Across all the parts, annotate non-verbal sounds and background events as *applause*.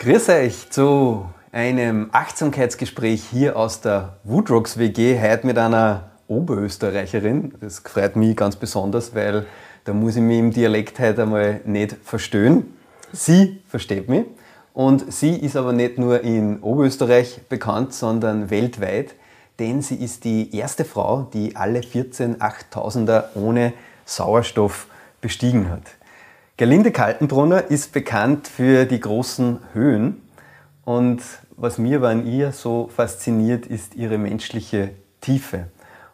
Grüß euch zu einem Achtsamkeitsgespräch hier aus der Woodrocks WG, heute mit einer Oberösterreicherin. Das freut mich ganz besonders, weil da muss ich mich im Dialekt heute einmal nicht verstehen. Sie versteht mich. Und sie ist aber nicht nur in Oberösterreich bekannt, sondern weltweit, denn sie ist die erste Frau, die alle 14 8000er ohne Sauerstoff bestiegen hat. Gerlinde Kaltenbrunner ist bekannt für die großen Höhen und was mir aber an ihr so fasziniert, ist ihre menschliche Tiefe.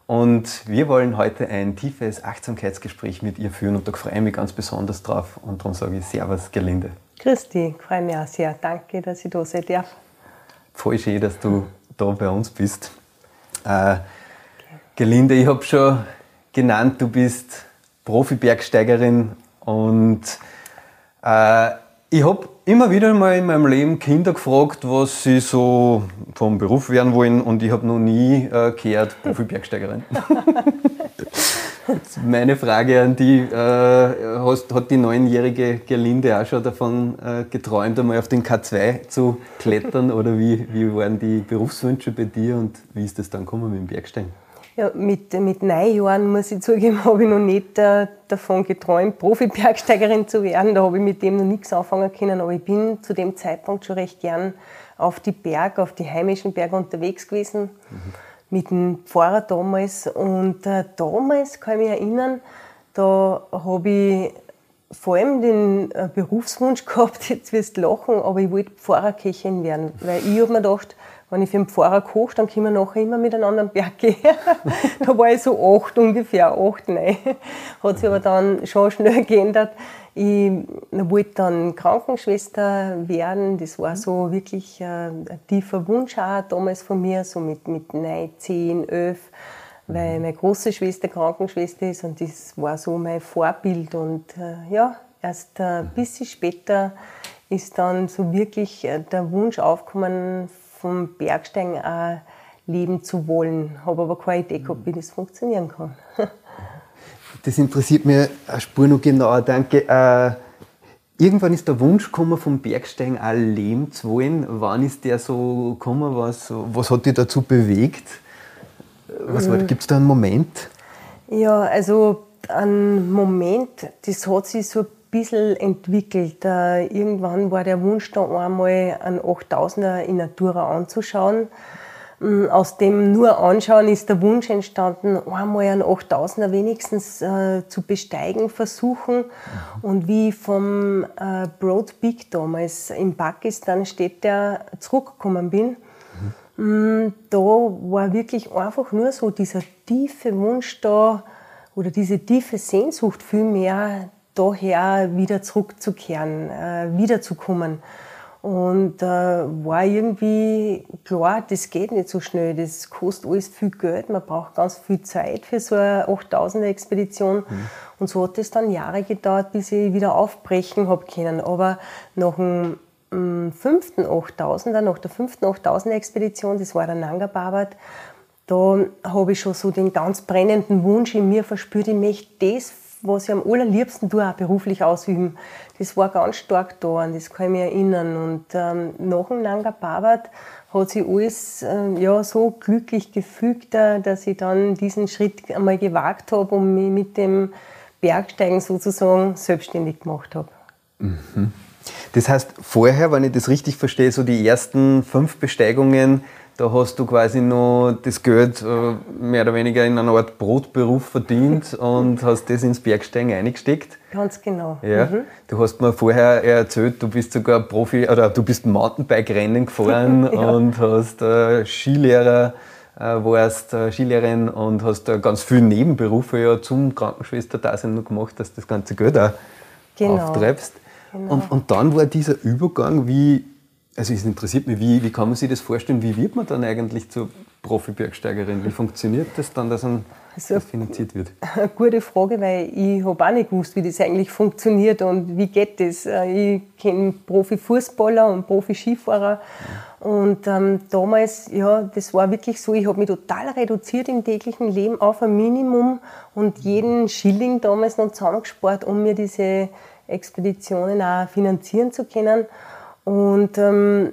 Und wir wollen heute ein tiefes Achtsamkeitsgespräch mit ihr führen und da freue ich mich ganz besonders drauf und darum sage ich Servus, Gerlinde. Grüß dich, freue mich auch sehr. Danke, dass ich da sein darf. Voll schön, dass du da bei uns bist. Äh, Gerlinde, ich habe schon genannt, du bist Profi-Bergsteigerin und äh, ich habe immer wieder mal in meinem Leben Kinder gefragt, was sie so vom Beruf werden wollen und ich habe noch nie äh, gehört, Profi-Bergsteigerin. *laughs* Meine Frage an die, äh, hast, hat die neunjährige Gerlinde auch schon davon äh, geträumt, einmal auf den K2 zu klettern oder wie, wie waren die Berufswünsche bei dir und wie ist das dann gekommen mit dem Bergsteigen? Ja, mit, mit neun Jahren, muss ich zugeben, *laughs* habe ich noch nicht äh, davon geträumt, Profi-Bergsteigerin zu werden. Da habe ich mit dem noch nichts anfangen können. Aber ich bin zu dem Zeitpunkt schon recht gern auf die Berge, auf die heimischen Berge unterwegs gewesen. Mhm. Mit dem Pfarrer damals. Und äh, damals kann ich mich erinnern, da habe ich vor allem den äh, Berufswunsch *laughs* gehabt, jetzt wirst du lachen, aber ich wollte Pfarrerköchin werden. Weil ich habe mir gedacht, wenn ich für den Pfarrer koche, dann können wir nachher immer mit einem anderen Berg gehen. *laughs* da war ich so acht ungefähr, acht, nein. Hat sich aber dann schon schnell geändert. Ich wollte dann Krankenschwester werden. Das war so wirklich äh, ein tiefer Wunsch auch damals von mir, so mit, mit 9, 10, 11, weil meine große Schwester Krankenschwester ist und das war so mein Vorbild. Und äh, ja, erst ein bisschen später ist dann so wirklich äh, der Wunsch aufgekommen, vom Bergsteigen auch leben zu wollen. Habe aber keine Idee gehabt, wie das funktionieren kann. *laughs* das interessiert mich eine Spur noch genauer. Danke. Äh, irgendwann ist der Wunsch gekommen, vom Bergsteigen auch leben zu wollen. Wann ist der so gekommen? Was, was hat dich dazu bewegt? Mhm. Gibt es da einen Moment? Ja, also ein Moment, das hat sich so ein bisschen entwickelt. Äh, irgendwann war der Wunsch da einmal einen 8000er in Natura anzuschauen. Mm, aus dem nur anschauen ist der Wunsch entstanden, einmal einen 8000er wenigstens äh, zu besteigen versuchen. Und wie vom äh, Broad Peak damals in Pakistan steht, der zurückgekommen bin, mhm. da war wirklich einfach nur so dieser tiefe Wunsch da oder diese tiefe Sehnsucht vielmehr, daher wieder zurückzukehren, äh, wiederzukommen. Und äh, war irgendwie klar, das geht nicht so schnell, das kostet alles viel Geld, man braucht ganz viel Zeit für so eine 8000er Expedition. Mhm. Und so hat es dann Jahre gedauert, bis ich wieder aufbrechen habe können. Aber nach dem ähm, fünften 8000er, nach der fünften 8000er Expedition, das war der Nanga Parbat, da habe ich schon so den ganz brennenden Wunsch in mir verspürt, ich möchte das was ich am allerliebsten tue, auch beruflich ausüben, das war ganz stark da und das kann ich mich erinnern. Und ähm, nach dem Nanga Parbat hat sich alles äh, ja, so glücklich gefügt, äh, dass ich dann diesen Schritt einmal gewagt habe und mich mit dem Bergsteigen sozusagen selbstständig gemacht habe. Mhm. Das heißt, vorher, wenn ich das richtig verstehe, so die ersten fünf Besteigungen, da hast du quasi noch das Geld äh, mehr oder weniger in einer Art Brotberuf verdient *laughs* und hast das ins Bergsteigen eingesteckt. Ganz genau. Ja. Mhm. Du hast mir vorher erzählt, du bist sogar Profi oder du bist Mountainbike-Rennen gefahren *laughs* ja. und hast äh, Skilehrer, äh, warst äh, Skilehrerin und hast äh, ganz viele Nebenberufe ja zum Krankenschwester-Dasein gemacht, dass das ganze Geld auch genau. auftreibst. Genau. Und, und dann war dieser Übergang, wie also es interessiert mich, wie, wie kann man sich das vorstellen? Wie wird man dann eigentlich zur Profi-Bergsteigerin? Wie funktioniert das dann, dass man also, das finanziert wird? Eine gute Frage, weil ich habe auch nicht gewusst, wie das eigentlich funktioniert und wie geht das. Äh, ich kenne Profi-Fußballer und Profi-Skifahrer und ähm, damals, ja, das war wirklich so, ich habe mich total reduziert im täglichen Leben auf ein Minimum und jeden Schilling damals noch zusammengespart, um mir diese Expeditionen auch finanzieren zu können. Und, ähm,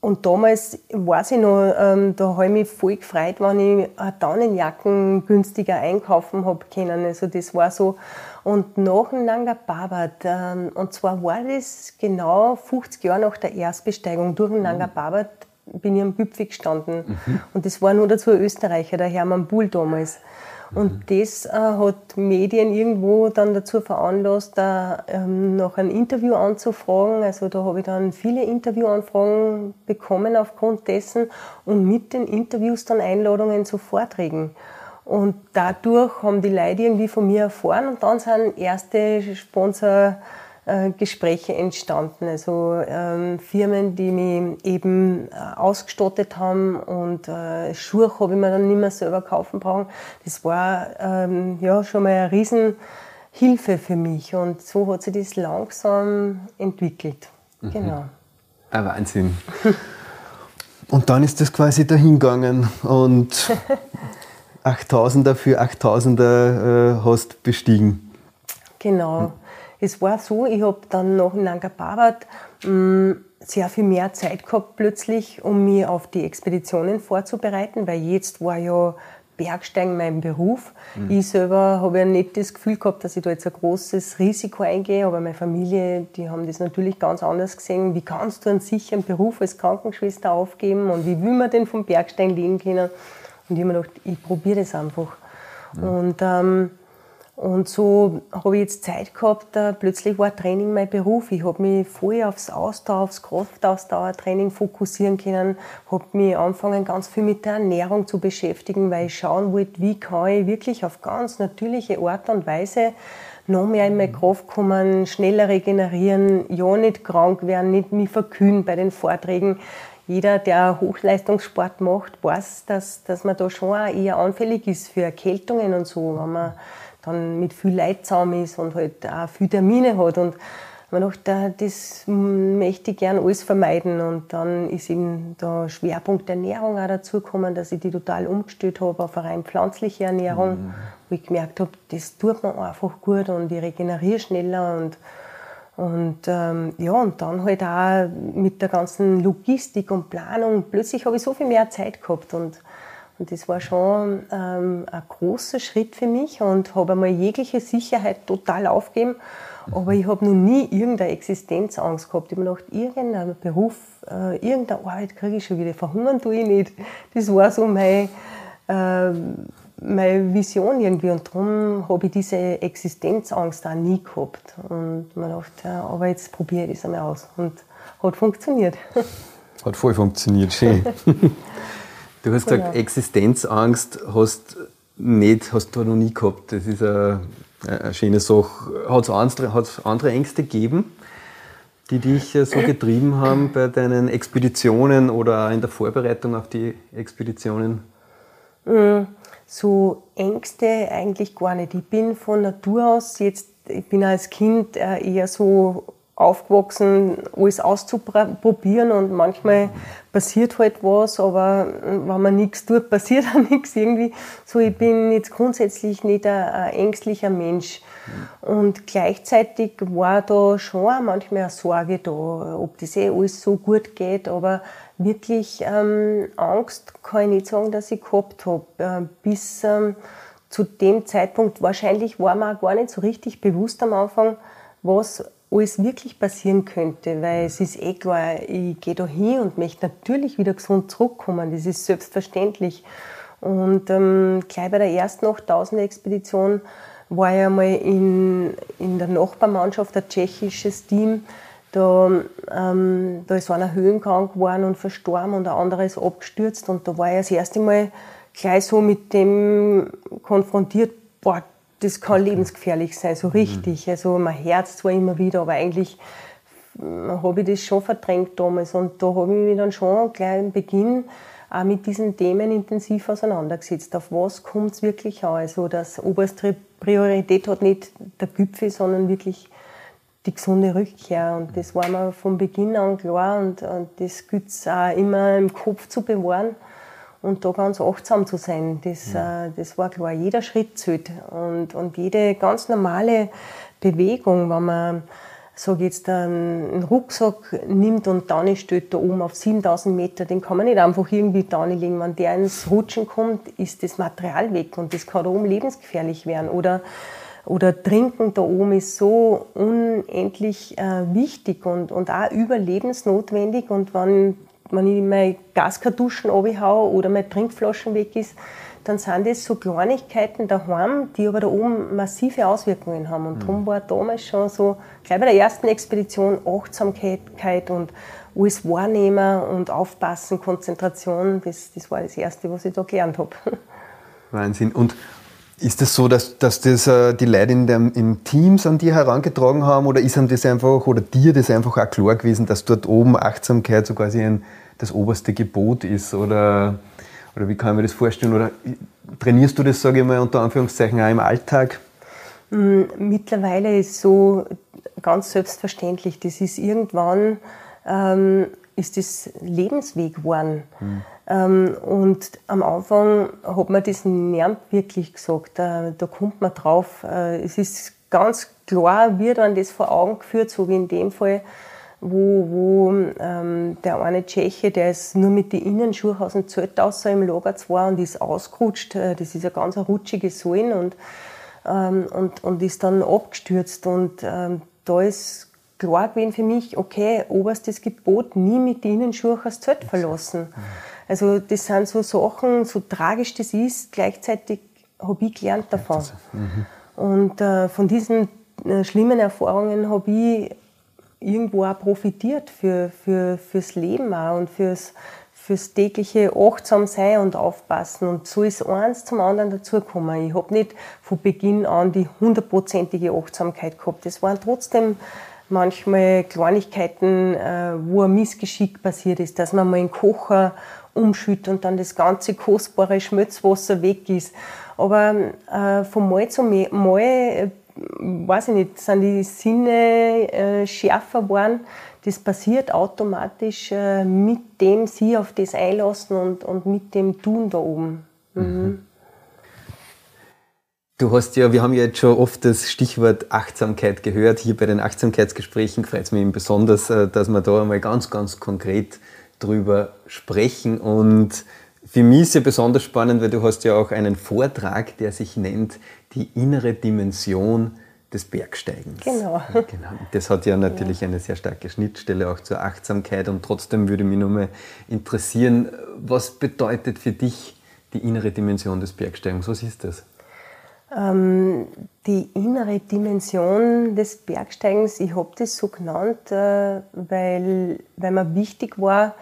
und damals weiß ich noch, ähm, da habe ich mich voll gefreut, wenn ich Daunenjacken günstiger einkaufen habe können. Also das war so. Und nach dem Nanga Parbat, ähm, und zwar war das genau 50 Jahre nach der Erstbesteigung durch den Nanga Parbat, bin ich am Gipfel gestanden. Mhm. Und das war nur dazu Österreicher, der Hermann Bull damals. Und das äh, hat Medien irgendwo dann dazu veranlasst, da ähm, noch ein Interview anzufragen. Also da habe ich dann viele Interviewanfragen bekommen aufgrund dessen und mit den Interviews dann Einladungen zu Vorträgen. Und dadurch haben die Leute irgendwie von mir erfahren und dann sind erste Sponsor äh, Gespräche entstanden. Also ähm, Firmen, die mich eben äh, ausgestattet haben und äh, Schuhe habe ich mir dann nicht mehr selber kaufen brauchen. Das war ähm, ja schon mal eine Riesenhilfe für mich und so hat sich das langsam entwickelt. Mhm. Genau. Ein Wahnsinn. *laughs* und dann ist das quasi dahingegangen und *laughs* 8000er für 8000er äh, hast bestiegen. Genau. Es war so, ich habe dann nach Nanga Parbat mm, sehr viel mehr Zeit gehabt plötzlich, um mich auf die Expeditionen vorzubereiten, weil jetzt war ja Bergsteigen mein Beruf. Mhm. Ich selber habe ja nicht das Gefühl gehabt, dass ich da jetzt ein großes Risiko eingehe, aber meine Familie, die haben das natürlich ganz anders gesehen. Wie kannst du einen sicheren Beruf als Krankenschwester aufgeben und wie will man denn vom Bergsteigen leben können? Und ich habe mir gedacht, ich probiere das einfach. Mhm. Und ähm, und so habe ich jetzt Zeit gehabt, äh, plötzlich war Training mein Beruf. Ich habe mich voll aufs Ausdauer, aufs Kraftausdauertraining fokussieren können, habe mich angefangen, ganz viel mit der Ernährung zu beschäftigen, weil ich schauen wollte, wie kann ich wirklich auf ganz natürliche Art und Weise noch mehr in meine Kraft kommen, schneller regenerieren, ja nicht krank werden, nicht mich verkühlen bei den Vorträgen. Jeder, der Hochleistungssport macht, weiß, dass, dass man da schon eher anfällig ist für Erkältungen und so, wenn man dann mit viel Leid zusammen ist und halt auch viel Termine hat. Und man dachte, das möchte ich gern alles vermeiden. Und dann ist eben der Schwerpunkt Ernährung auch dazu gekommen, dass ich die total umgestellt habe auf eine rein pflanzliche Ernährung, mhm. wo ich gemerkt habe, das tut mir einfach gut und ich regeneriere schneller und und ähm, ja, und dann halt auch mit der ganzen Logistik und Planung, plötzlich habe ich so viel mehr Zeit gehabt und und das war schon ähm, ein großer Schritt für mich und habe einmal jegliche Sicherheit total aufgegeben. Aber ich habe noch nie irgendeine Existenzangst gehabt. Ich habe mir gedacht, irgendein Beruf, äh, irgendeine Arbeit kriege ich schon wieder. Verhungern tue ich nicht. Das war so mein, äh, meine Vision irgendwie. Und darum habe ich diese Existenzangst auch nie gehabt. Und man dachte, ja, aber jetzt probiere ich das einmal aus. Und hat funktioniert. Hat voll funktioniert, schön. *laughs* Du hast gesagt, genau. Existenzangst hast nicht, hast du noch nie gehabt. Das ist eine, eine schöne Sache. Hat es andere, andere Ängste gegeben, die dich so getrieben haben bei deinen Expeditionen oder in der Vorbereitung auf die Expeditionen? Mm, so Ängste eigentlich gar nicht. Ich bin von Natur aus jetzt, ich bin als Kind äh, eher so aufgewachsen, alles auszuprobieren und manchmal passiert halt was, aber wenn man nichts tut, *laughs* passiert auch nichts irgendwie. So, ich bin jetzt grundsätzlich nicht ein, ein ängstlicher Mensch. Und gleichzeitig war da schon manchmal eine Sorge da, ob das eh alles so gut geht, aber wirklich ähm, Angst kann ich nicht sagen, dass ich gehabt habe. Äh, bis ähm, zu dem Zeitpunkt, wahrscheinlich war mir auch gar nicht so richtig bewusst am Anfang, was alles wirklich passieren könnte, weil es ist eh klar, ich gehe da hin und möchte natürlich wieder gesund zurückkommen, das ist selbstverständlich. Und ähm, gleich bei der ersten 8000-Expedition war ich einmal in, in der Nachbarmannschaft, ein tschechisches Team, da, ähm, da ist einer höhenkrank geworden und verstorben und ein anderer ist abgestürzt. Und da war ich das erste Mal gleich so mit dem konfrontiert, boah, das kann lebensgefährlich sein, so richtig. Mhm. Also mein Herz zwar immer wieder, aber eigentlich hm, habe ich das schon verdrängt damals. Und da habe ich mich dann schon gleich am Beginn auch mit diesen Themen intensiv auseinandergesetzt. Auf was kommt es wirklich an? Also das oberste Priorität hat nicht der Gipfel, sondern wirklich die gesunde Rückkehr. Und das war mir von Beginn an klar und, und das gilt es auch immer im Kopf zu bewahren und da ganz achtsam zu sein. Das, ja. äh, das war klar. Jeder Schritt zählt und, und jede ganz normale Bewegung, wenn man so jetzt einen Rucksack nimmt und dann steht da oben auf 7000 Meter, den kann man nicht einfach irgendwie da legen. Wenn der ins Rutschen kommt, ist das Material weg und das kann da oben lebensgefährlich werden. Oder, oder Trinken da oben ist so unendlich äh, wichtig und, und auch überlebensnotwendig. Und wenn, wenn ich meine Gaskartuschen abhaue oder meine Trinkflaschen weg ist, dann sind das so Kleinigkeiten daheim, die aber da oben massive Auswirkungen haben. Und mhm. darum war damals schon so, gleich bei der ersten Expedition, Achtsamkeit und alles wahrnehmen und aufpassen, Konzentration, das, das war das Erste, was ich da gelernt habe. *laughs* Wahnsinn. Und ist das so, dass, dass das äh, die Leute in, dem, in Teams an dir herangetragen haben oder ist das einfach oder dir das einfach auch klar gewesen, dass dort oben Achtsamkeit so quasi ein, das oberste Gebot ist? Oder oder wie kann ich mir das vorstellen? Oder trainierst du das, sage ich mal, unter Anführungszeichen auch im Alltag? Mm, mittlerweile ist so ganz selbstverständlich. Das ist irgendwann ähm, ist das Lebensweg geworden. Mhm. Ähm, und am Anfang hat man das nicht wirklich gesagt. Da, da kommt man drauf. Äh, es ist ganz klar, wird dann das vor Augen geführt, so wie in dem Fall wo, wo ähm, der eine Tscheche, der ist nur mit den Innenschuhen aus dem Zelt außer im Lager zwar und ist ausgerutscht. Äh, das ist eine ganz rutschige Sohlen und, ähm, und, und ist dann abgestürzt. Und ähm, da ist klar gewesen für mich, okay, oberstes Gebot, nie mit den Innenschuhen aus Zelt verlassen. Also das sind so Sachen, so tragisch das ist, gleichzeitig habe ich gelernt davon. Mhm. Und äh, von diesen äh, schlimmen Erfahrungen habe ich irgendwo auch profitiert für, für, fürs Leben auch und fürs, fürs tägliche achtsam sein und aufpassen. Und so ist eins zum anderen dazugekommen. Ich habe nicht von Beginn an die hundertprozentige Achtsamkeit gehabt. Es waren trotzdem manchmal Kleinigkeiten, äh, wo ein Missgeschick passiert ist, dass man mal einen Kocher umschüttet und dann das ganze kostbare Schmelzwasser weg ist. Aber äh, von Mal zu Mal weiß ich nicht, sind die Sinne äh, schärfer geworden. Das passiert automatisch äh, mit dem Sie auf das einlassen und, und mit dem Tun da oben. Mhm. mhm. Du hast ja, wir haben ja jetzt schon oft das Stichwort Achtsamkeit gehört. Hier bei den Achtsamkeitsgesprächen freut es mich besonders, äh, dass wir da einmal ganz, ganz konkret drüber sprechen. Und für mich ist ja besonders spannend, weil du hast ja auch einen Vortrag, der sich nennt die innere Dimension des Bergsteigens. Genau. genau. Das hat ja natürlich ja. eine sehr starke Schnittstelle auch zur Achtsamkeit und trotzdem würde mich nur mal interessieren, was bedeutet für dich die innere Dimension des Bergsteigens? Was ist das? Ähm, die innere Dimension des Bergsteigens, ich habe das so genannt, äh, weil, weil mir wichtig war,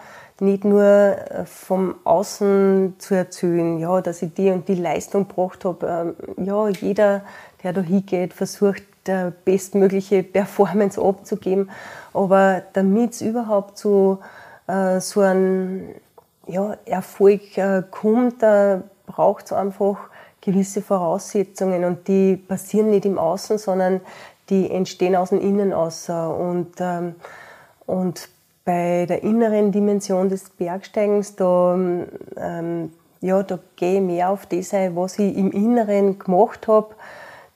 nicht nur äh, vom Außen zu erzählen, ja, dass ich die und die Leistung gebracht habe. Ähm, ja, jeder, der da hingeht, versucht, der bestmögliche Performance abzugeben. Aber damit es überhaupt zu äh, so einem ja, Erfolg äh, kommt, da braucht es einfach gewisse Voraussetzungen und die passieren nicht im Außen, sondern die entstehen aus dem Innen außer. Und, ähm, und bei der inneren Dimension des Bergsteigens, da, ähm, ja, da gehe ich mehr auf das ein, was ich im Inneren gemacht habe,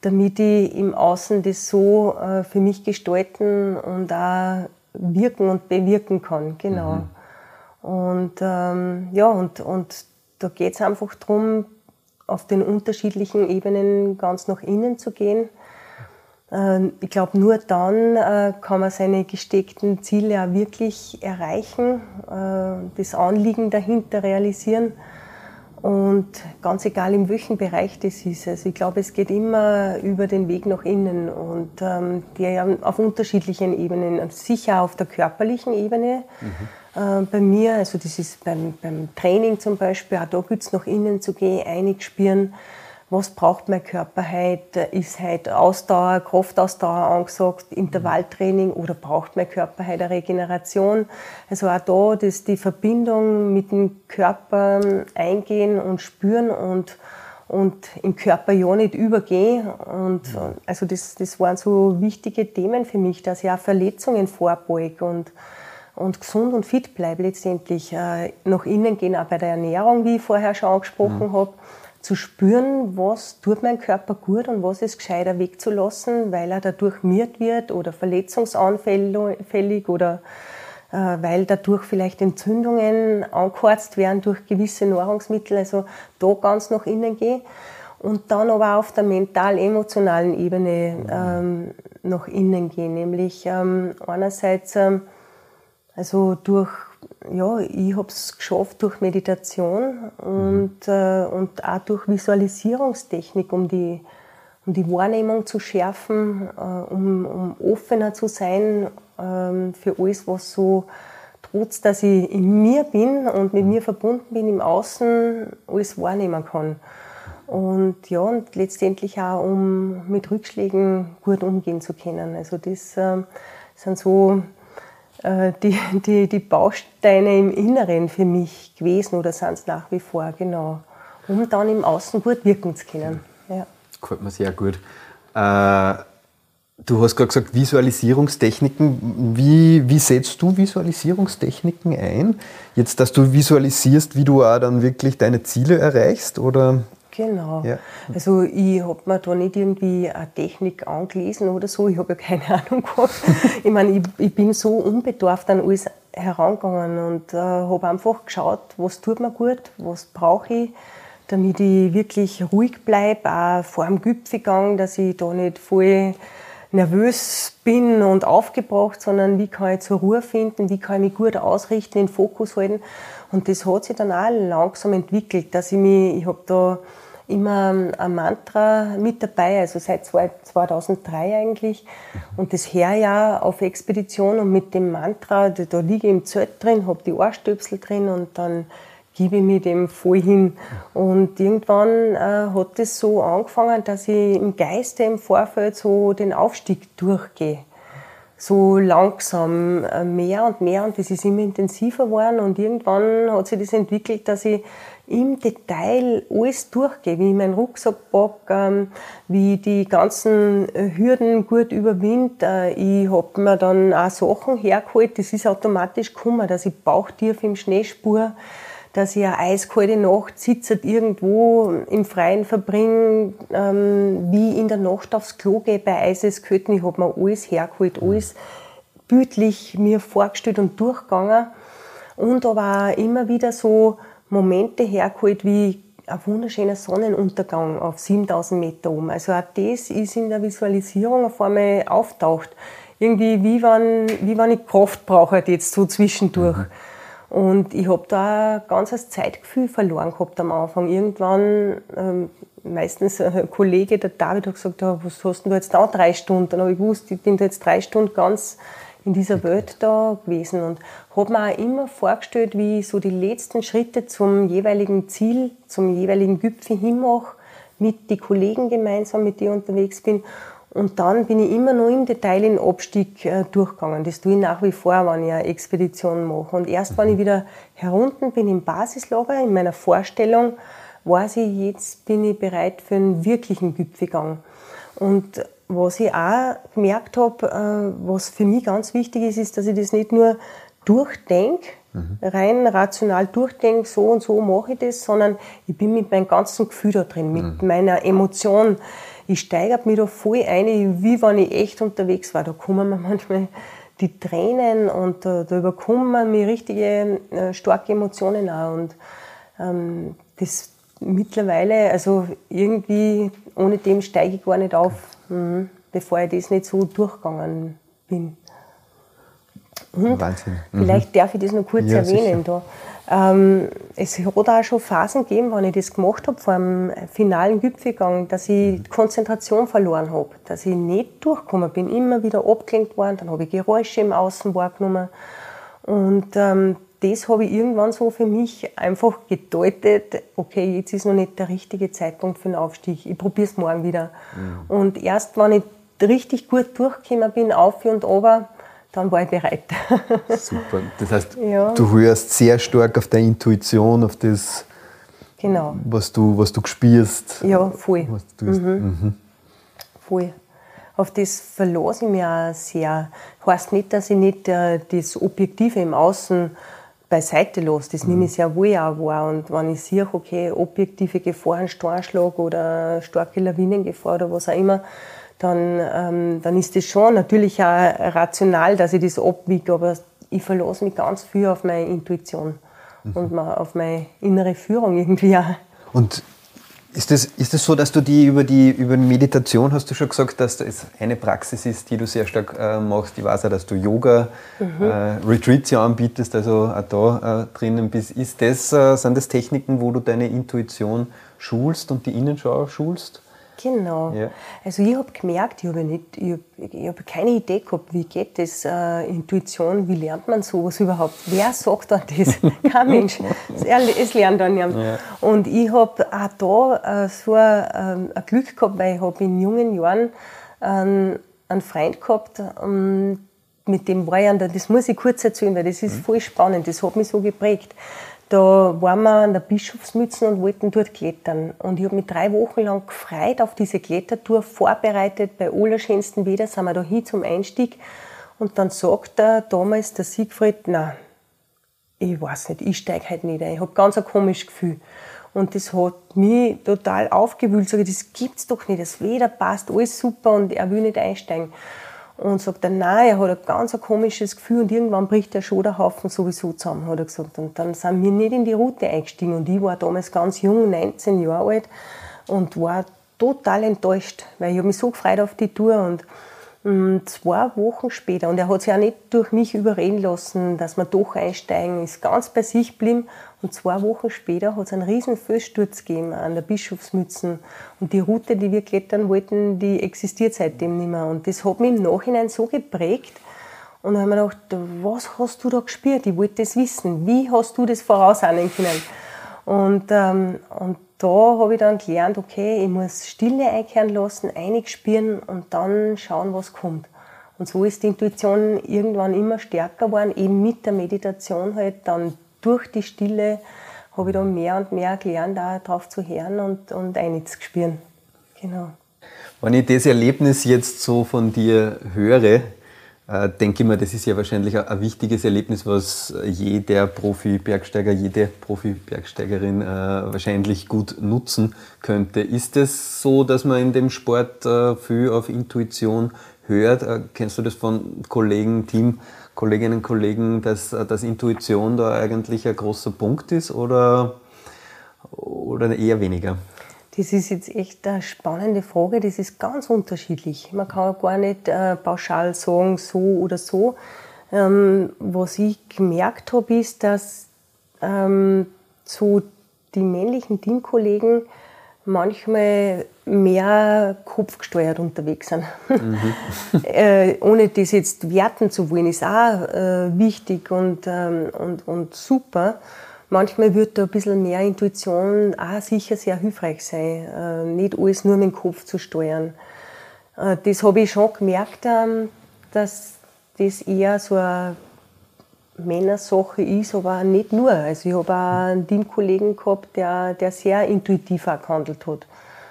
damit ich im Außen das so äh, für mich gestalten und auch wirken und bewirken kann. Genau. Mhm. Und ähm, ja, und, und da geht es einfach darum, auf den unterschiedlichen Ebenen ganz nach innen zu gehen ich glaube, nur dann äh, kann man seine gesteckten Ziele auch wirklich erreichen, äh, das Anliegen dahinter realisieren. Und ganz egal, in welchem Bereich das ist. Also ich glaube, es geht immer über den Weg nach innen und ähm, der auf unterschiedlichen Ebenen, sicher auf der körperlichen Ebene. Mhm. Äh, bei mir, also das ist beim, beim Training zum Beispiel, auch da gilt es nach innen zu gehen, einig spüren was braucht mein Körper heute? Ist heute Ausdauer, Kraftausdauer angesagt, Intervalltraining oder braucht mein Körper heute eine Regeneration? Also auch da das, die Verbindung mit dem Körper eingehen und spüren und, und im Körper ja nicht übergehen. Und also das, das waren so wichtige Themen für mich, dass ich auch Verletzungen vorbeuge und, und gesund und fit bleibe letztendlich. Äh, nach innen gehen auch bei der Ernährung, wie ich vorher schon angesprochen mhm. habe zu spüren, was tut mein Körper gut und was ist gescheiter wegzulassen, weil er dadurch miert wird oder verletzungsanfällig oder äh, weil dadurch vielleicht Entzündungen angeheizt werden durch gewisse Nahrungsmittel. Also da ganz nach innen gehe und dann aber auf der mental-emotionalen Ebene ähm, nach innen gehen, nämlich ähm, einerseits ähm, also durch ja, ich habe es geschafft durch Meditation und, mhm. äh, und auch durch Visualisierungstechnik, um die, um die Wahrnehmung zu schärfen, äh, um, um offener zu sein äh, für alles, was so, trotz dass ich in mir bin und mit mir verbunden bin, im Außen alles wahrnehmen kann. Und ja, und letztendlich auch, um mit Rückschlägen gut umgehen zu können. Also das äh, sind so die, die, die Bausteine im Inneren für mich gewesen oder sind es nach wie vor, genau. Um dann im Außen gut wirken zu können. Ja. Gefällt mir sehr gut. Äh, du hast gerade gesagt, Visualisierungstechniken. Wie, wie setzt du Visualisierungstechniken ein? Jetzt, dass du visualisierst, wie du auch dann wirklich deine Ziele erreichst? Oder Genau. Ja. Also ich habe mir da nicht irgendwie eine Technik angelesen oder so, ich habe ja keine *laughs* Ahnung gehabt. ich meine, ich, ich, bin so unbedarft an alles herangegangen und äh, habe einfach geschaut, was tut mir gut, was brauche ich, damit ich wirklich ruhig bleibe, auch vor dem Gipfelgang, dass ich da nicht voll nervös bin und aufgebracht, sondern wie kann ich zur Ruhe finden, wie kann ich mich gut ausrichten, den Fokus halten. Und das hat sich dann auch langsam entwickelt, dass ich mich, ich habe da immer ein Mantra mit dabei, also seit 2003 eigentlich. Und das her ja auf Expedition und mit dem Mantra, da, liege ich im Zelt drin, habe die Ohrstöpsel drin und dann gebe ich mich dem voll hin. Und irgendwann äh, hat es so angefangen, dass ich im Geiste im Vorfeld so den Aufstieg durchgehe. So langsam äh, mehr und mehr und das ist immer intensiver geworden und irgendwann hat sich das entwickelt, dass ich im Detail alles durchgehe, wie ich meinen Rucksack packe, ähm, wie ich die ganzen äh, Hürden gut überwinde. Äh, ich habe mir dann auch Sachen hergeholt, das ist automatisch gekommen, dass ich bauchtief im Schnee spur, dass ich eine eiskalte Nacht sitzend irgendwo im Freien verbringe, ähm, wie ich in der Nacht aufs Klo gehe bei Eiseskälte. Ich habe mir alles hergeholt, alles bildlich mir vorgestellt und durchgegangen. Und aber auch immer wieder so Momente hergeholt, wie ein wunderschöner Sonnenuntergang auf 7000 Meter oben. Also auch das ist in der Visualisierung auf einmal auftaucht. Irgendwie, wie wenn, wie wenn ich Kraft brauche jetzt so zwischendurch. Mhm. Und ich habe da ein ganzes Zeitgefühl verloren gehabt am Anfang. Irgendwann, ähm, meistens ein Kollege, der David, hat gesagt, ja, was hast du jetzt da drei Stunden? Dann habe ich gewusst, ich bin da jetzt drei Stunden ganz in dieser Welt da gewesen und habe mir auch immer vorgestellt, wie ich so die letzten Schritte zum jeweiligen Ziel, zum jeweiligen Gipfel hinmache, mit den Kollegen gemeinsam, mit denen ich unterwegs bin. Und dann bin ich immer noch im Detail den Abstieg äh, durchgegangen. Das tue ich nach wie vor, wenn ich eine Expedition mache. Und erst, wenn ich wieder herunten bin im Basislager, in meiner Vorstellung, weiß ich, jetzt bin ich bereit für einen wirklichen Gipfelgang. Und was ich auch gemerkt habe, äh, was für mich ganz wichtig ist, ist, dass ich das nicht nur durchdenke, mhm. rein rational durchdenke, so und so mache ich das, sondern ich bin mit meinem ganzen Gefühl da drin, mit mhm. meiner Emotion. Ich steigere mich da voll ein, wie wenn ich echt unterwegs war. Da kommen mir *laughs* manchmal die Tränen und da, da überkommen mir richtige äh, starke Emotionen auch. Und ähm, das mittlerweile, also irgendwie ohne dem steige ich gar nicht auf. Mhm. bevor ich das nicht so durchgegangen bin. Und Wahnsinn. Mhm. Vielleicht darf ich das noch kurz ja, erwähnen. Da. Ähm, es hat auch schon Phasen gegeben, wenn ich das gemacht habe vor dem finalen Gipfelgang, dass ich die Konzentration verloren habe, dass ich nicht durchgekommen bin, immer wieder abgelenkt worden, dann habe ich Geräusche im Außen wahrgenommen. Und ähm, das habe ich irgendwann so für mich einfach gedeutet, okay, jetzt ist noch nicht der richtige Zeitpunkt für den Aufstieg, ich probiere es morgen wieder. Mhm. Und erst wenn ich richtig gut durchgekommen bin, auf und runter, dann war ich bereit. *laughs* Super. Das heißt, ja. du hörst sehr stark auf deine Intuition, auf das, genau. was, du, was du spürst. Ja, voll. Mhm. Mhm. Voll. Auf das verlasse ich mich auch sehr. Heißt nicht, dass ich nicht äh, das Objektive im Außen beiseite lasse. Das mhm. nehme ich sehr wohl auch wahr. Und wenn ich sehe, okay, objektive Gefahren, Steinschlag oder starke Lawinengefahr oder was auch immer, dann, ähm, dann ist das schon natürlich auch rational, dass ich das abwiege, aber ich verlasse mich ganz viel auf meine Intuition mhm. und auf meine innere Führung irgendwie auch. Und ist es ist das so, dass du die über die über Meditation hast du schon gesagt, dass das eine Praxis ist, die du sehr stark äh, machst. Ich weiß auch, dass du Yoga mhm. äh, Retreats ja anbietest, also auch da äh, drinnen bist. Ist das, äh, sind das Techniken, wo du deine Intuition schulst und die Innenschau schulst? Genau. Ja. Also ich habe gemerkt, ich habe nicht, ich hab, ich hab keine Idee gehabt, wie geht das, äh, Intuition, wie lernt man sowas überhaupt? Wer sagt dann das? *laughs* Kein Mensch. Es lernt dann niemand. Ja. Und ich habe auch da äh, so ein, ein, Glück gehabt, weil ich habe in jungen Jahren einen, einen Freund gehabt, ähm, mit dem war ich an der, das muss ich kurz erzählen, weil das ist mhm. voll spannend, das hat mich so geprägt. Da waren wir an der Bischofsmützen und wollten dort klettern. Und ich habe mich drei Wochen lang gefreut auf diese Klettertour, vorbereitet. Bei allerschönsten Wetter sind wir da hin zum Einstieg. Und dann sagt er damals der Siegfried, na, ich weiß nicht, ich steige heute nicht ein. Ich habe ganz ein komisches Gefühl. Und das hat mich total aufgewühlt. Sag ich, das gibt's doch nicht. Das Wetter passt, alles super und er will nicht einsteigen und sagt dann, nein, er hat ein ganz ein komisches Gefühl und irgendwann bricht der Schoderhaufen sowieso zusammen, hat er gesagt. Und dann sind wir nicht in die Route eingestiegen und ich war damals ganz jung, 19 Jahre alt und war total enttäuscht, weil ich habe mich so gefreut auf die Tour und Mm, zwei Wochen später, und er hat sich auch nicht durch mich überreden lassen, dass wir doch einsteigen, ist ganz bei sich geblieben. Und zwei Wochen später hat es einen riesen Felssturz gegeben an der Bischofsmützen. Und die Route, die wir klettern wollten, die existiert seitdem nicht mehr. Und das hat mich im Nachhinein so geprägt. Und dann habe ich mir gedacht, was hast du da gespürt? Ich wollte das wissen. Wie hast du das vorausahnen können? Und, ähm, und da habe ich dann gelernt, okay, ich muss Stille einkehren lassen, einig spüren und dann schauen, was kommt. Und so ist die Intuition irgendwann immer stärker geworden, eben mit der Meditation halt dann durch die Stille habe ich dann mehr und mehr gelernt, auch darauf zu hören und, und einig zu spüren. Genau. Wenn ich das Erlebnis jetzt so von dir höre, äh, denke ich mir, das ist ja wahrscheinlich ein, wichtiges Erlebnis, was jeder Profi-Bergsteiger, jede Profi-Bergsteigerin äh, wahrscheinlich gut nutzen könnte. Ist es so, dass man in dem Sport äh, viel auf Intuition hört? Kennst du das von Kollegen, Teamkolleginnen und Kollegen, dass, dass Intuition da eigentlich ein großer Punkt ist oder, oder eher weniger? Das ist jetzt echt eine spannende Frage. Das ist ganz unterschiedlich. Man kann gar nicht äh, pauschal sagen, so oder so. Ähm, was ich gemerkt habe, ist, dass ähm, so die männlichen Teamkollegen manchmal mehr kopfgesteuert unterwegs sind. Mhm. *laughs* äh, ohne das jetzt werten zu wollen, ist auch äh, wichtig und, ähm, und, und super manchmal wird da ein bisschen mehr Intuition auch sicher sehr hilfreich sein, äh, nicht alles nur mit dem Kopf zu steuern. Äh, das habe ich schon gemerkt, ähm, dass das eher so eine Männersache ist, aber nicht nur. Also ich habe auch einen Teamkollegen gehabt, der, der sehr intuitiv auch gehandelt hat.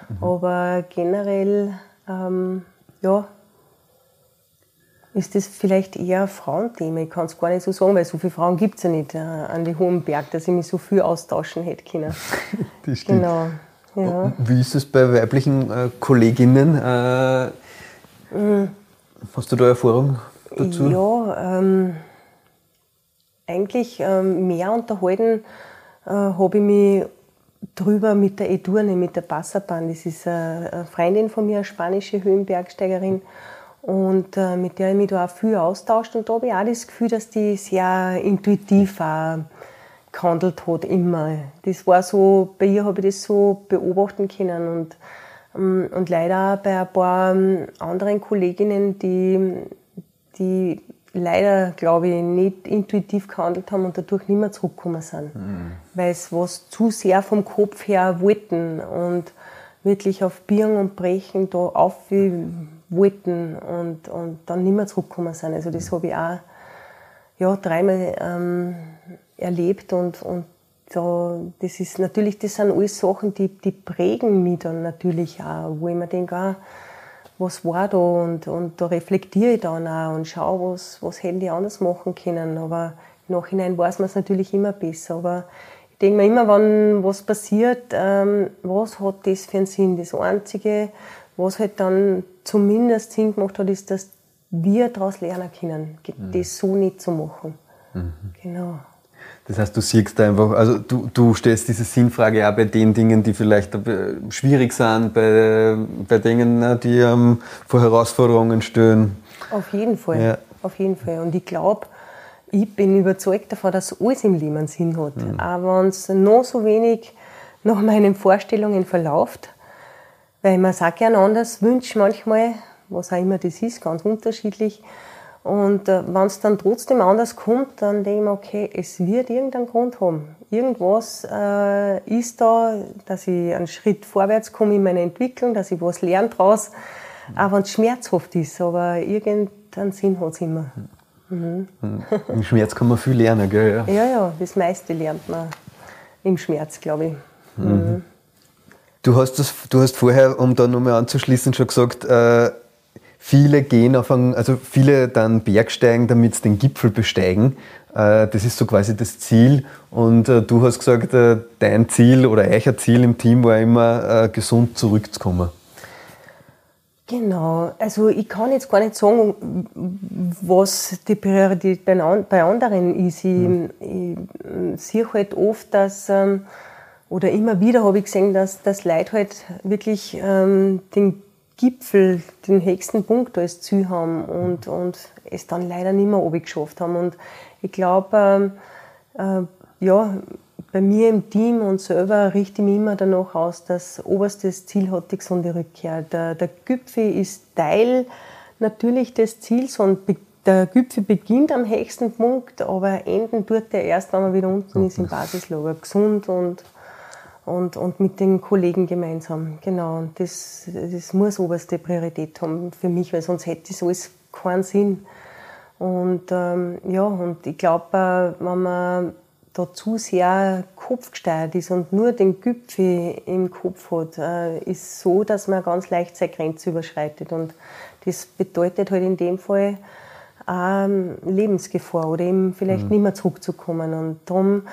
Mhm. Aber generell, ähm, ja, ist das vielleicht eher ein Frauenthema. Ich kann es gar nicht so sagen, weil so viele Frauen gibt es ja nicht äh, an die hohen Berg, dass ich mich so viel austauschen hätte können. *laughs* das stimmt. Genau. Ja. Wie ist es bei weiblichen äh, Kolleginnen? Äh, mhm. Hast du da Erfahrung dazu? Ja, ähm, eigentlich ähm, mehr unterhalten äh, habe ich mich drüber mit der Edurne, mit der Passapan. Das ist eine Freundin von mir, eine spanische Höhenbergsteigerin und äh, mit der ich mich da auch viel austauscht. Und da habe ich auch das Gefühl, dass die sehr intuitiv auch gehandelt hat, immer. Das war so, bei ihr habe ich das so beobachten können. Und, ähm, und leider bei ein paar ähm, anderen Kolleginnen, die, die leider, glaube ich, nicht intuitiv gehandelt haben und dadurch nicht mehr zurückgekommen sind. Mhm. Weil es was zu sehr vom Kopf her wollten und wirklich auf Bieren und Brechen da auf wollten und, und dann nicht mehr zurückgekommen sind. Also das habe ich auch ja, dreimal ähm, erlebt und, und da, das ist natürlich, das sind alles Sachen, die, die prägen mich dann natürlich auch, wo ich mir denke, ah, was war da und, und da reflektiere ich dann auch und schaue, was, was hätten die anders machen können. Aber Nachhinein weiß man es natürlich immer besser, aber ich denke mir immer, wenn was passiert, ähm, was hat das für einen Sinn? Das Einzige, was halt dann zumindest Sinn gemacht hat, ist, dass wir daraus lernen können, mhm. das so nicht zu machen. Mhm. Genau. Das heißt, du siehst einfach, also du, du stellst diese Sinnfrage auch bei den Dingen, die vielleicht schwierig sind, bei, bei Dingen, ne, die ähm, vor Herausforderungen stehen. Auf jeden Fall, ja. auf jeden Fall. Und ich glaube, ich bin überzeugt davon, dass alles im Leben einen Sinn hat. Mhm. Auch wenn es noch so wenig nach meinen Vorstellungen verläuft. Weil man sagt gerne anders wünscht manchmal, was auch immer das ist, ganz unterschiedlich. Und äh, wenn es dann trotzdem anders kommt, dann denke ich mir, okay, es wird irgendeinen Grund haben. Irgendwas äh, ist da, dass ich einen Schritt vorwärts komme in meiner Entwicklung, dass ich was lerne daraus, auch wenn es schmerzhaft ist. Aber irgendeinen Sinn hat es immer. Mhm. Im Schmerz kann man viel lernen, gell? Ja, ja, ja das meiste lernt man im Schmerz, glaube ich. Mhm. Mhm. Du, hast das, du hast vorher, um da nochmal anzuschließen, schon gesagt, äh, viele gehen auf einen, also viele dann Bergsteigen, damit sie den Gipfel besteigen. Äh, das ist so quasi das Ziel. Und äh, du hast gesagt, äh, dein Ziel oder euer Ziel im Team war immer, gesund zurückzukommen. Genau, also ich kann jetzt gar nicht sagen, was die Priorität bei anderen ist. Ich, mhm. ich sehe halt oft, dass, ähm, oder immer wieder habe ich gesehen, dass, dass Leute halt wirklich ähm, den Gipfel, den höchsten Punkt als Ziel haben und, und es dann leider nicht mehr geschafft haben. Und ich glaube, ähm, äh, ja, bei mir im Team und selber richte ich mich immer danach aus, dass oberstes Ziel hat die gesunde Rückkehr. Der, der Gipfel ist Teil natürlich des Ziels und der Gipfel beginnt am höchsten Punkt, aber enden tut er erst, wenn man wieder unten ist im Basislager. Gesund und, und, und mit den Kollegen gemeinsam. Genau. Und das, das muss oberste Priorität haben für mich, weil sonst hätte das alles keinen Sinn. Und ähm, ja, und ich glaube, wenn man da zu sehr kopfgesteuert ist und nur den Gipfel im Kopf hat, äh, ist so, dass man ganz leicht seine Grenze überschreitet. Und das bedeutet halt in dem Fall auch Lebensgefahr oder eben vielleicht mhm. nicht mehr zurückzukommen. Und darum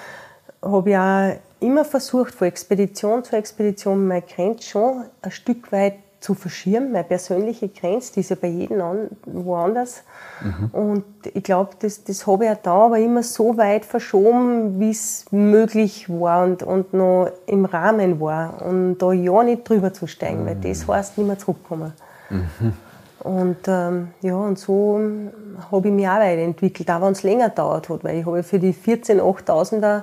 habe ich auch immer versucht, von Expedition zu Expedition meine Grenze schon ein Stück weit zu verschirmen, meine persönliche Grenze, die ist ja bei jedem an, woanders. Mhm. Und ich glaube, das, das habe ich auch da aber immer so weit verschoben, wie es möglich war und, und noch im Rahmen war. Und da ja nicht drüber zu steigen, mhm. weil das heißt nicht mehr zurückkommen. Mhm. Und ähm, ja, und so habe ich mich auch weiterentwickelt, auch wenn es länger dauert hat, weil ich habe für die 14 8000er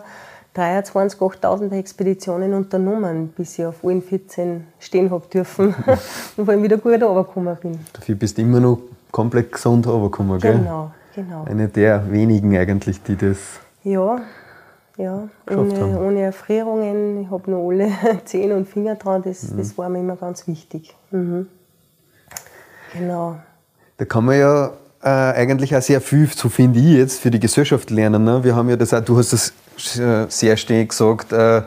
23 8000er Expeditionen unternommen, bis ich auf allen 14 stehen habe dürfen *laughs* und vor allem wieder gut runtergekommen bin. Dafür bist du immer noch komplett gesund runtergekommen, gell? Genau, genau. Eine der wenigen eigentlich, die das Ja, ja. Ohne, ohne, Erfrierungen, ich habe noch alle *laughs* Zehen und Finger dran, das, mhm. das war mir immer ganz wichtig. Mhm. Genau. Da kann man ja äh, eigentlich auch sehr viel, so finde ich jetzt, für die Gesellschaft lernen. Ne? Wir haben ja das auch, du hast das sehr stark gesagt, äh,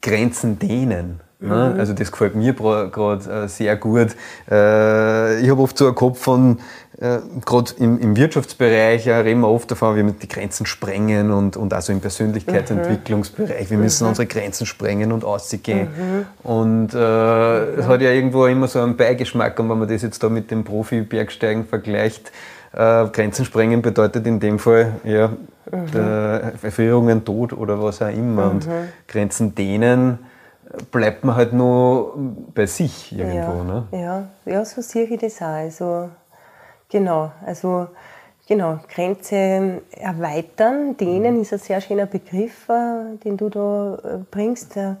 Grenzen dehnen. Ne? Mhm. Also das gefällt mir gerade äh, sehr gut. Äh, ich habe oft so einen Kopf von, äh, gerade im, im, Wirtschaftsbereich äh, reden wir oft davon, wie wir die Grenzen sprengen und, und also im Persönlichkeitsentwicklungsbereich, wir müssen mhm. unsere Grenzen sprengen und ausgehen. Mhm. Und äh, es hat ja irgendwo immer so einen Beigeschmack, und wenn man das jetzt da mit dem Profi-Bergsteigen vergleicht, äh, Grenzen sprengen bedeutet in dem Fall ja, mhm. Erfrierungen, Tod oder was auch immer. Mhm. Und Grenzen dehnen bleibt man halt nur bei sich irgendwo. Ja, ne? ja. ja, so sehe ich das auch. Also, genau, also genau, Grenze erweitern, dehnen mhm. ist ein sehr schöner Begriff, äh, den du da äh, bringst, äh,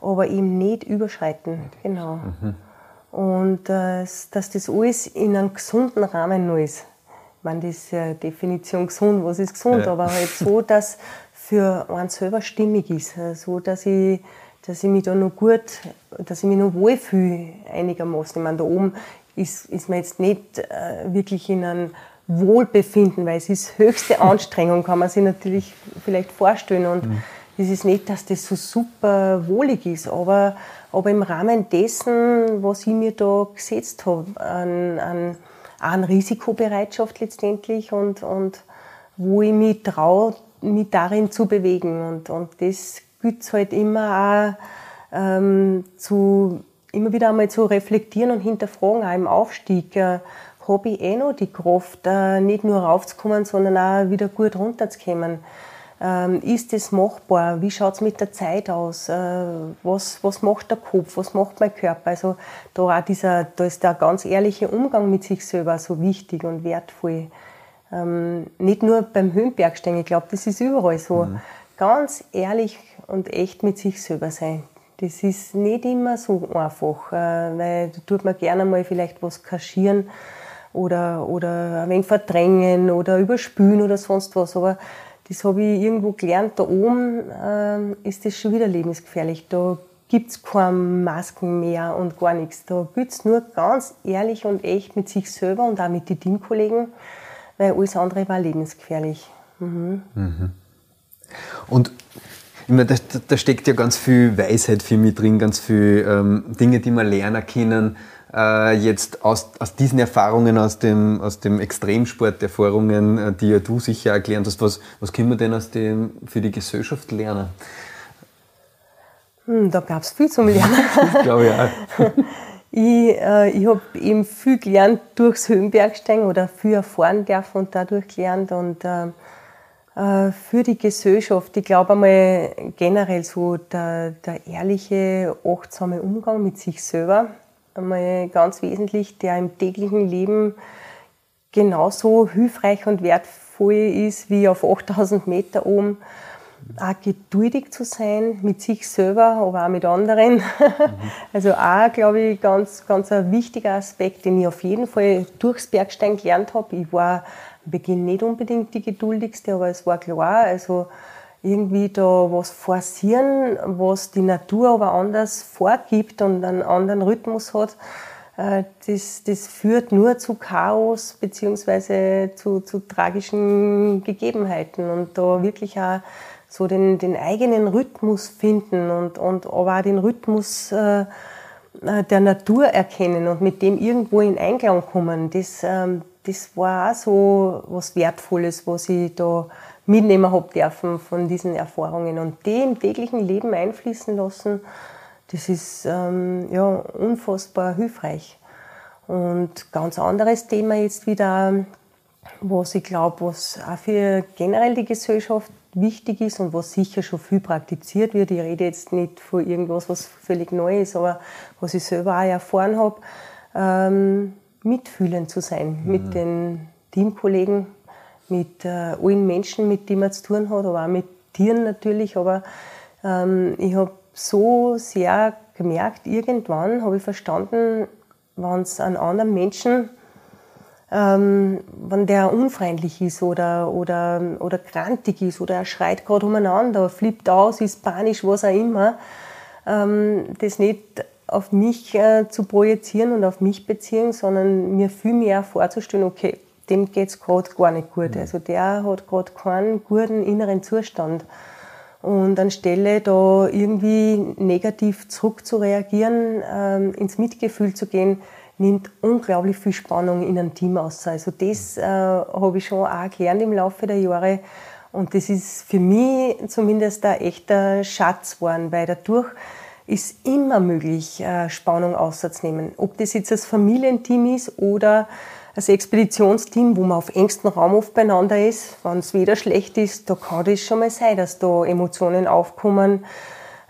aber eben nicht überschreiten. Genau. Mhm. Und dass das alles in einem gesunden Rahmen nur ist. Ich meine, das ist ja Definition gesund, was ist gesund, ja. aber halt so, dass für einen selber stimmig ist. So, dass ich dass ich mich da noch gut, dass ich mich noch wohlfühle einigermaßen. Ich meine, da oben ist, ist man jetzt nicht äh, wirklich in einem Wohlbefinden, weil es ist höchste *laughs* Anstrengung, kann man sich natürlich vielleicht vorstellen. Und mhm. es ist nicht, dass das so super wohlig ist, aber, aber im Rahmen dessen, was ich mir da gesetzt habe, an, an, an Risikobereitschaft letztendlich und, und wo ich mich traue, mich darin zu bewegen. Und, und das gilt es halt immer auch ähm, zu, immer wieder einmal zu reflektieren und hinterfragen, auch im Aufstieg. Äh, habe ich eh noch die Kraft, äh, nicht nur raufzukommen, sondern auch wieder gut runterzukommen. Ähm, ist das machbar? Wie schaut es mit der Zeit aus? Äh, was, was macht der Kopf? Was macht mein Körper? Also da, auch dieser, da ist der ganz ehrliche Umgang mit sich selber so wichtig und wertvoll. Ähm, nicht nur beim Höhenbergsteigen, ich glaube, das ist überall so. Mhm. Ganz ehrlich und echt mit sich selber sein. Das ist nicht immer so einfach, äh, weil da tut man gerne mal vielleicht was kaschieren oder, oder ein wenig verdrängen oder überspülen oder sonst was. Aber das habe ich irgendwo gelernt, da oben äh, ist das schon wieder lebensgefährlich. Da gibt es keine Masken mehr und gar nichts. Da gilt es nur ganz ehrlich und echt mit sich selber und auch mit den Teamkollegen, weil alles andere war lebensgefährlich. Mhm. Mhm. Und ich meine, da, da, steckt ja ganz viel Weisheit für mich drin, ganz viele ähm, Dinge, die man lernen können äh, jetzt aus, aus diesen Erfahrungen, aus dem, aus dem Extremsport-Erfahrungen, äh, die ja du sicher erklärt hast, was, was können wir denn aus dem für die Gesellschaft lernen? Hm, da gab es viel zum Lernen. *laughs* ich glaube *laughs* ja. Ich, äh, ich habe eben viel gelernt durchs Höhenbergsteigen oder viel erfahren dürfen und dadurch gelernt. Und äh, für die Gesellschaft, ich glaube einmal generell so der, der ehrliche, achtsame Umgang mit sich selber einmal ganz wesentlich, der im täglichen Leben genauso hilfreich und wertvoll ist wie auf 8000 Meter oben. Auch geduldig zu sein mit sich selber, aber auch mit anderen. *laughs* Also auch, glaube ich, ganz, ganz ein wichtiger Aspekt, den ich auf jeden Fall durchs Bergsteigen gelernt habe. Ich war Beginn nicht unbedingt die geduldigste, aber es war klar. Also irgendwie da was forcieren, was die Natur aber anders vorgibt und einen anderen Rhythmus hat, äh, das, das führt nur zu Chaos beziehungsweise zu, zu tragischen Gegebenheiten und da wirklich auch so den, den eigenen Rhythmus finden und, und aber auch den Rhythmus äh, äh, der Natur erkennen und mit dem irgendwo in Einklang kommen, das, ähm, das war auch so was Wertvolles, was ich da mitnehmen habe dürfen von diesen Erfahrungen und die im täglichen Leben einfließen lassen, das ist ähm, ja, unfassbar hilfreich. Und ganz anderes Thema jetzt wieder, was ich glaube, was auch für generell die Gesellschaft wichtig ist und was sicher schon viel praktiziert wird. Ich rede jetzt nicht von irgendwas, was völlig neu ist, aber was ich selber auch erfahren habe, ähm, mitfühlend zu sein mhm. mit den Teamkollegen, mit äh, allen Menschen, mit denen man zu tun hat, aber auch mit Tieren natürlich. Aber ähm, ich habe so sehr gemerkt, irgendwann habe ich verstanden, wenn es an anderen Menschen, ähm, wenn der unfreundlich ist oder, oder, oder krantig ist oder er schreit gerade umeinander, flippt aus, ist panisch, was auch immer, ähm, das nicht auf mich äh, zu projizieren und auf mich beziehen, sondern mir viel mehr vorzustellen, okay, dem geht es gerade gar nicht gut. Also der hat gerade keinen guten inneren Zustand. Und anstelle da irgendwie negativ zurückzureagieren, ähm, ins Mitgefühl zu gehen, nimmt unglaublich viel Spannung in einem Team aus. Also das äh, habe ich schon auch gelernt im Laufe der Jahre. Und das ist für mich zumindest ein echter Schatz geworden, weil dadurch ist immer möglich, äh, Spannung auszunehmen. Ob das jetzt das Familienteam ist oder das Expeditionsteam, wo man auf engstem Raum oft beieinander ist, wenn es wieder schlecht ist, da kann das schon mal sein, dass da Emotionen aufkommen,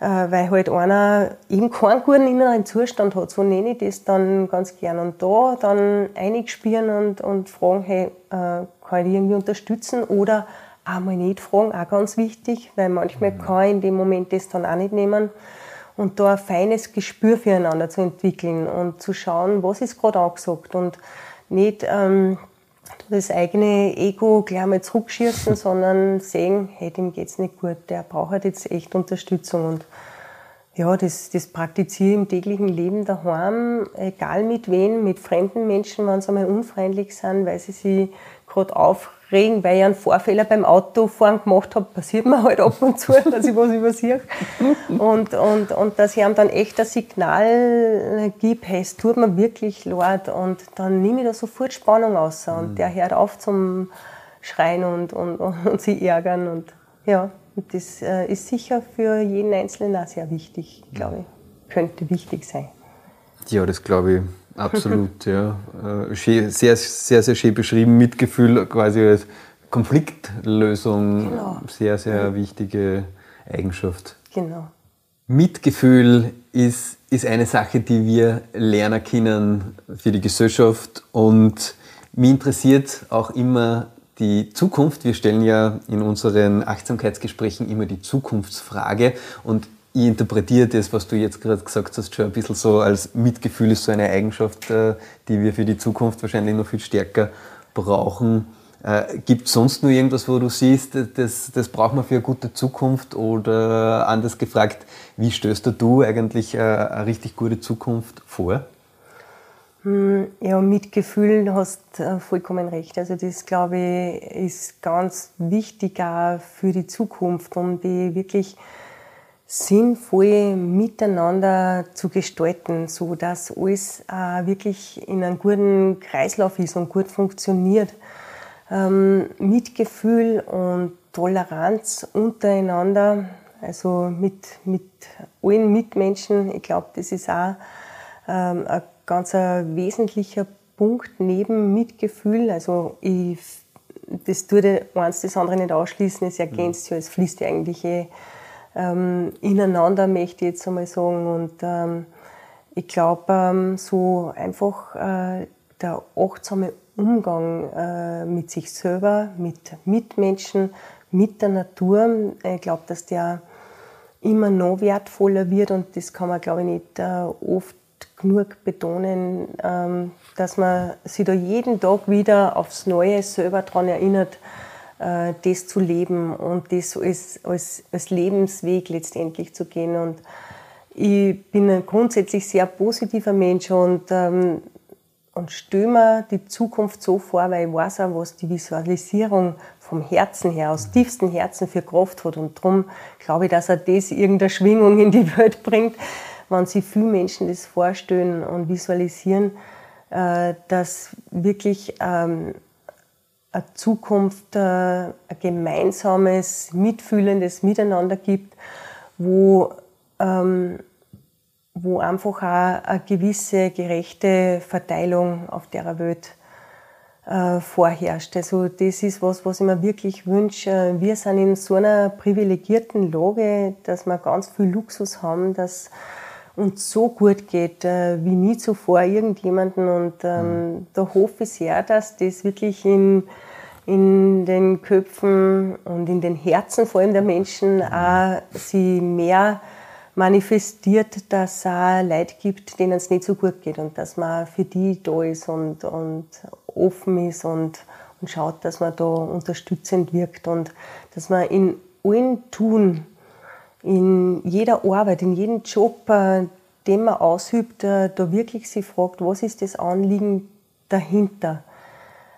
äh, weil halt einer eben keinen guten inneren Zustand hat. So nenne ich das dann ganz gern. Und da dann einspüren und, und fragen, hey, äh, kann ich irgendwie unterstützen oder einmal nicht fragen, auch ganz wichtig, weil manchmal kann ich in dem Moment das dann auch nicht nehmen. Und da ein feines Gespür füreinander zu entwickeln und zu schauen, was ist gerade angesagt. Und nicht ähm, das eigene Ego gleich mal zurückschießen, *laughs* sondern sehen, hey, dem geht's nicht gut, der braucht halt jetzt echt Unterstützung. Und ja, das, das praktiziere ich im täglichen Leben daheim, egal mit wem, mit fremden Menschen, wenn sie einmal unfreundlich sind, weil sie sich gerade aufregen, weil ich einen Vorfehler beim Autofahren gemacht habe, passiert mir halt ab und zu, *laughs* dass ich was übersehe. Und, und, und dass ich ihm dann echt ein Signal gebe, hey, es tut mir wirklich leid. Und dann nehme ich da sofort Spannung aus. Und mhm. der hört auf zum schreien und, und, *laughs* und sie ärgern. Und ja, und das äh, ist sicher für jeden Einzelnen auch sehr wichtig, glaube ich. Könnte wichtig sein. Ja, das glaube ich absolut. ja. Äh, sehr, sehr, sehr schön beschrieben. Mitgefühl quasi als Konfliktlösung. Genau. Sehr, sehr wichtige Eigenschaft. Genau. Mitgefühl ist, ist eine Sache, die wir lernen können für die Gesellschaft und mich interessiert auch immer die Zukunft. Wir stellen ja in unseren Achtsamkeitsgesprächen immer die Zukunftsfrage und ich interpretiere das, was du jetzt gerade gesagt hast, schon ein bisschen so als Mitgefühl ist so eine Eigenschaft, äh, die wir für die Zukunft wahrscheinlich noch viel stärker brauchen. Äh, Gibt es sonst nur irgendwas, wo du siehst, das, das braucht man für eine gute Zukunft? Oder anders gefragt, wie stößt du eigentlich eine, äh, eine richtig gute Zukunft vor? Hm, ja, Mitgefühl, hast vollkommen recht. Also das, glaube ich, ist ganz wichtig auch für die Zukunft, um die wirklich sinnvoll miteinander zu gestalten, so dass alles auch wirklich in einem guten Kreislauf ist und gut funktioniert ähm, Mitgefühl und Toleranz untereinander, also mit, mit allen Mitmenschen. Ich glaube, das ist auch ähm, ein ganz wesentlicher Punkt neben Mitgefühl. Also ich, das tut eins das andere nicht ausschließen, es ergänzt ja, es fließt ja eigentlich eh, ähm, ineinander, möchte ich jetzt einmal sagen. Und ähm, ich glaube, ähm, so einfach äh, der achtsame Umgang äh, mit sich selber, mit Mitmenschen, mit der Natur. Ich glaube, dass der immer noch wertvoller wird und das kann man, glaube ich, nicht äh, oft genug betonen, ähm, dass man sich da jeden Tag wieder aufs Neue selber daran erinnert, äh, das zu leben und das als, als, als Lebensweg letztendlich zu gehen. Und ich bin ein grundsätzlich sehr positiver Mensch und ähm, und mir die Zukunft so vor, weil ich weiß auch, was die Visualisierung vom Herzen her, aus tiefstem Herzen für Kraft hat. Und darum glaube ich, dass er das irgendeine Schwingung in die Welt bringt, wenn sich viele Menschen das vorstellen und visualisieren, äh, dass wirklich ähm, eine Zukunft, äh, ein gemeinsames, mitfühlendes Miteinander gibt, wo ähm, wo einfach auch eine gewisse gerechte Verteilung auf der Welt äh, vorherrscht. Also das ist was, was ich mir wirklich wünsche. Wir sind in so einer privilegierten Lage, dass wir ganz viel Luxus haben, dass uns so gut geht äh, wie nie zuvor irgendjemanden. Und ähm, mhm. da hoffe ich sehr, dass das wirklich in, in den Köpfen und in den Herzen vor allem der Menschen auch sie mehr manifestiert, dass es auch Leute gibt, denen es nicht so gut geht und dass man für die da ist und, und offen ist und, und schaut, dass man da unterstützend wirkt und dass man in allen Tun, in jeder Arbeit, in jedem Job, äh, den man ausübt, äh, da wirklich sich fragt, was ist das Anliegen dahinter?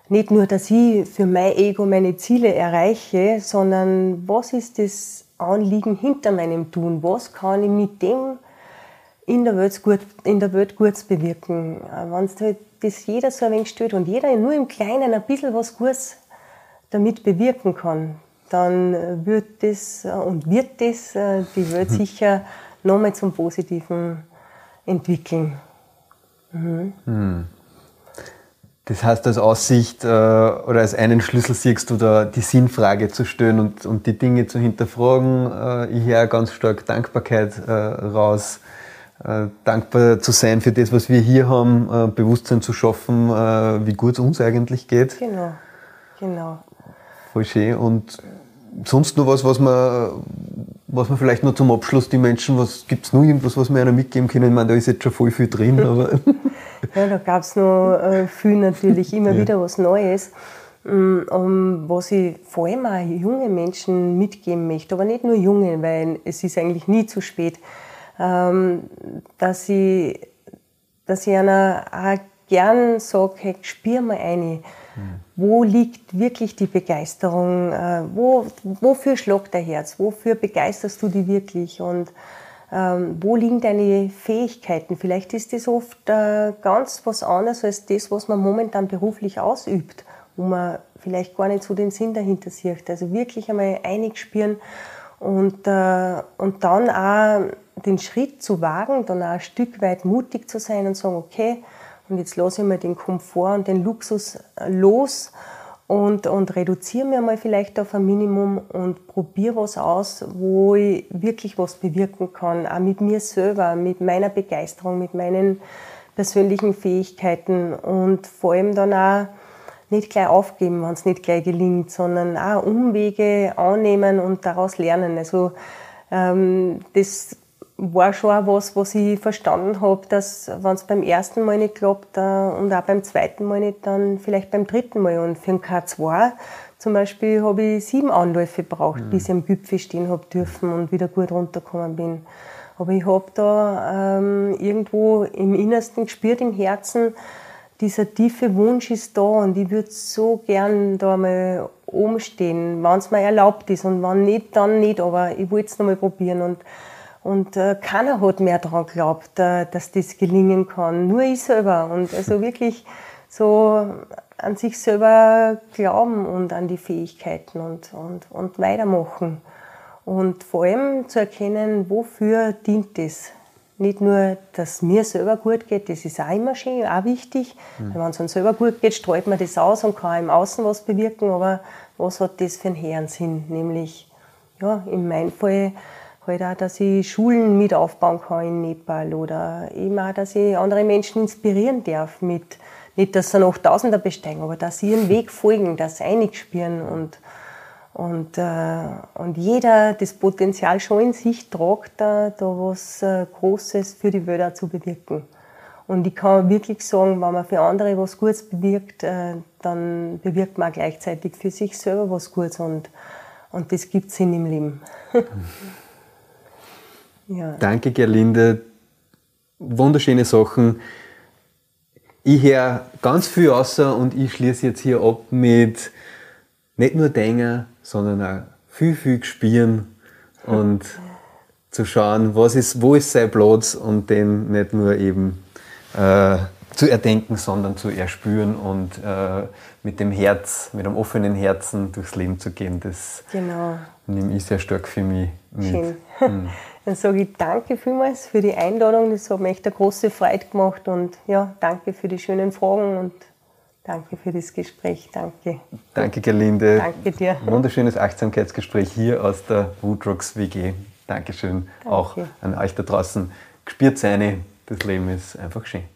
Nicht nur, dass ich für mein Ego meine Ziele erreiche, sondern was ist das Anliegen hinter meinem Tun? Was kann ich mit dem in der Welt, gut, in der Welt Gutes bewirken? Äh, Wenn es halt das jeder so ein wenig stört und jeder nur im Kleinen ein bisschen was Gutes damit bewirken kann, dann wird das äh, und wird das äh, die Welt hm. sicher nochmal zum Positiven entwickeln. Mhm. Hm. Das heißt, als Aussicht äh, oder als einen Schlüssel siehst du da die Sinnfrage zu stellen und, und die Dinge zu hinterfragen. Ich höre ganz stark Dankbarkeit raus. Dankbar zu sein für das, was wir hier haben, Bewusstsein zu schaffen, wie gut es uns eigentlich geht. Genau, genau. Voll schön. Und sonst noch was, was man, was man vielleicht noch zum Abschluss die Menschen, was gibt es noch irgendwas, was wir einer mitgeben können? Ich meine, da ist jetzt schon voll viel drin, *laughs* aber. Ja, da gab es noch äh, viel natürlich, immer ja. wieder was Neues. Mm, um, was ich vor allem auch junge Menschen mitgeben möchte, aber nicht nur junge, weil es ist eigentlich nie zu spät, ähm, dass ich, dass ich einer auch gern sage, hey, spür mal eine, mhm. Wo liegt wirklich die Begeisterung, äh, wo, wofür schlagt dein Herz, wofür begeisterst du dich wirklich und ähm, wo liegen deine Fähigkeiten? Vielleicht ist das oft äh, ganz was anderes als das, was man momentan beruflich ausübt. wo man vielleicht gar nicht so den Sinn dahinter sieht. Also wirklich einmal einig spüren und, äh, und dann auch den Schritt zu wagen, dann auch ein Stück weit mutig zu sein und sagen, okay, und jetzt lasse ich mir den Komfort und den Luxus los und, und reduziere mir mal vielleicht auf ein Minimum und probiere was aus, wo ich wirklich was bewirken kann, auch mit mir selber, mit meiner Begeisterung, mit meinen persönlichen Fähigkeiten und vor allem dann auch nicht gleich aufgeben, wenn es nicht gleich gelingt, sondern auch Umwege annehmen und daraus lernen. Also ähm, das war schon auch was, was ich verstanden habe, dass wenn es beim ersten Mal nicht klappt äh, und auch beim zweiten Mal nicht, dann vielleicht beim dritten Mal. Und für ein K2 zum Beispiel habe ich sieben Anläufe gebraucht, mhm. bis ich am Gipfel stehen habe dürfen und wieder gut runtergekommen bin. Aber ich habe da ähm, irgendwo im Innersten gespürt, im Herzen, dieser tiefe Wunsch ist da und ich würde so gern da mal oben stehen, wenn es mir erlaubt ist und wenn nicht, dann nicht, aber ich wollte es noch mal probieren und und äh, keiner hat mehr daran geglaubt, äh, dass das gelingen kann. Nur ich selber. Und also *laughs* wirklich so an sich selber glauben und an die Fähigkeiten und, und, und weitermachen. Und vor allem zu erkennen, wofür dient das. Nicht nur, dass mir selber gut geht, das ist auch immer schön, auch wichtig. Mhm. Wenn es uns selber gut geht, streut man das aus und kann im Außen was bewirken. Aber was hat das für einen Herrensinn? Nämlich, ja, in meinem Fall, halt auch, dass ich Schulen mit aufbauen kann in Nepal oder eben auch, dass ich andere Menschen inspirieren darf mit, nicht, dass sie noch Tausender besteigen, aber dass sie ihren *laughs* Weg folgen, dass sie einig spüren und, und, äh, und jeder das Potenzial schon in sich tragt, da, da was äh, Großes für die Welt zu bewirken. Und ich kann wirklich sagen, wenn man für andere was Gutes bewirkt, äh, dann bewirkt man gleichzeitig für sich selber was Gutes und, und das gibt Sinn im Leben. *laughs* Ja. Danke, Gerlinde. Wunderschöne Sachen. Ich höre ganz viel außer und ich schließe jetzt hier ab mit nicht nur Denken, sondern auch viel, viel spüren und zu schauen, was ist, wo ist sein Platz und den nicht nur eben äh, zu erdenken, sondern zu erspüren und äh, mit dem Herz, mit einem offenen Herzen durchs Leben zu gehen. Das genau. nehme ich sehr stark für mich mit. Schön. Hm. *laughs* Dann sage ich danke vielmals für die Einladung. Das hat mir echt eine große Freude gemacht und ja, danke für die schönen Fragen und danke für das Gespräch. Danke. Danke, Gerlinde. Danke dir. Wunderschönes Achtsamkeitsgespräch hier aus der Woodrocks WG. Dankeschön danke. auch an euch da draußen. Gespürt seine, das Leben ist einfach schön.